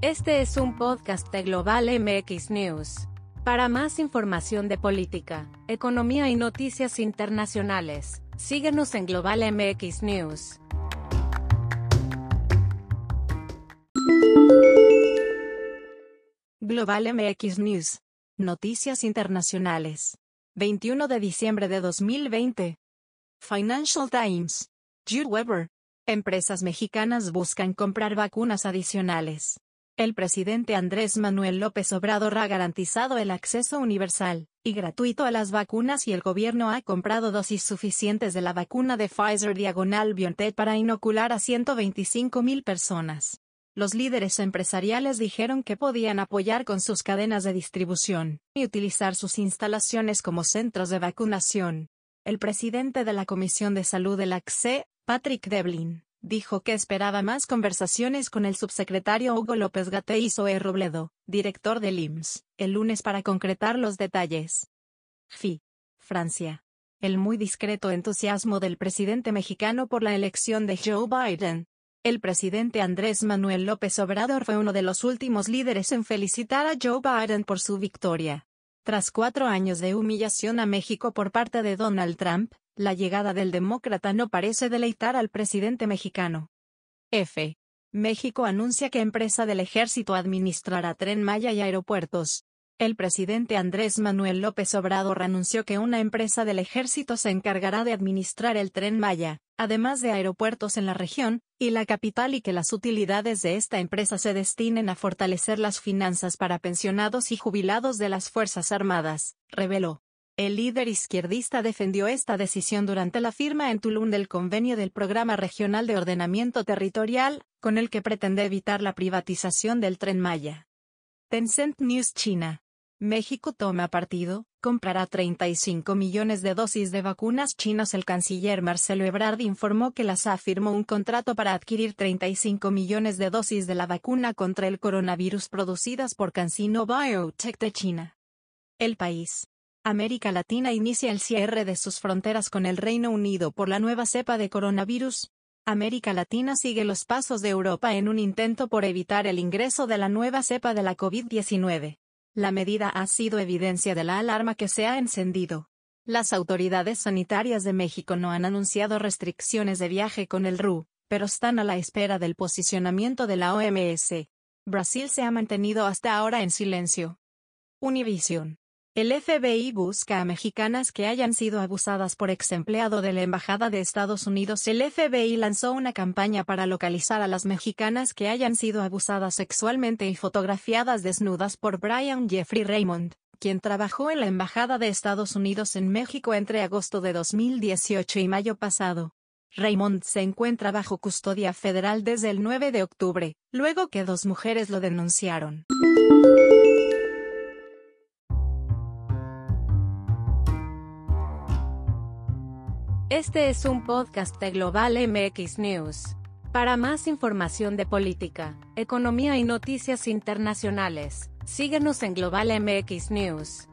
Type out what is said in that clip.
Este es un podcast de Global MX News. Para más información de política, economía y noticias internacionales, síguenos en Global MX News. Global MX News. Noticias internacionales. 21 de diciembre de 2020. Financial Times. Jude Weber. Empresas mexicanas buscan comprar vacunas adicionales. El presidente Andrés Manuel López Obrador ha garantizado el acceso universal y gratuito a las vacunas y el gobierno ha comprado dosis suficientes de la vacuna de Pfizer diagonal BioNTech para inocular a 125 mil personas. Los líderes empresariales dijeron que podían apoyar con sus cadenas de distribución y utilizar sus instalaciones como centros de vacunación. El presidente de la Comisión de Salud de la CSE, Patrick Devlin, dijo que esperaba más conversaciones con el subsecretario Hugo López Gatell y Robledo, director del IMSS, el lunes para concretar los detalles. FI. Francia. El muy discreto entusiasmo del presidente mexicano por la elección de Joe Biden. El presidente Andrés Manuel López Obrador fue uno de los últimos líderes en felicitar a Joe Biden por su victoria. Tras cuatro años de humillación a México por parte de Donald Trump, la llegada del demócrata no parece deleitar al presidente mexicano. F. México anuncia que empresa del ejército administrará tren Maya y aeropuertos. El presidente Andrés Manuel López Obrador anunció que una empresa del ejército se encargará de administrar el tren Maya, además de aeropuertos en la región y la capital y que las utilidades de esta empresa se destinen a fortalecer las finanzas para pensionados y jubilados de las Fuerzas Armadas, reveló. El líder izquierdista defendió esta decisión durante la firma en Tulum del convenio del Programa Regional de Ordenamiento Territorial, con el que pretende evitar la privatización del tren Maya. Tencent News China. México toma partido, comprará 35 millones de dosis de vacunas chinas. El canciller Marcelo Ebrard informó que la SA firmó un contrato para adquirir 35 millones de dosis de la vacuna contra el coronavirus producidas por CanSino Biotech de China. El país. América Latina inicia el cierre de sus fronteras con el Reino Unido por la nueva cepa de coronavirus. América Latina sigue los pasos de Europa en un intento por evitar el ingreso de la nueva cepa de la COVID-19. La medida ha sido evidencia de la alarma que se ha encendido. Las autoridades sanitarias de México no han anunciado restricciones de viaje con el RU, pero están a la espera del posicionamiento de la OMS. Brasil se ha mantenido hasta ahora en silencio. Univision. El FBI busca a mexicanas que hayan sido abusadas por ex empleado de la Embajada de Estados Unidos. El FBI lanzó una campaña para localizar a las mexicanas que hayan sido abusadas sexualmente y fotografiadas desnudas por Brian Jeffrey Raymond, quien trabajó en la Embajada de Estados Unidos en México entre agosto de 2018 y mayo pasado. Raymond se encuentra bajo custodia federal desde el 9 de octubre, luego que dos mujeres lo denunciaron. Este es un podcast de Global MX News. Para más información de política, economía y noticias internacionales, síguenos en Global MX News.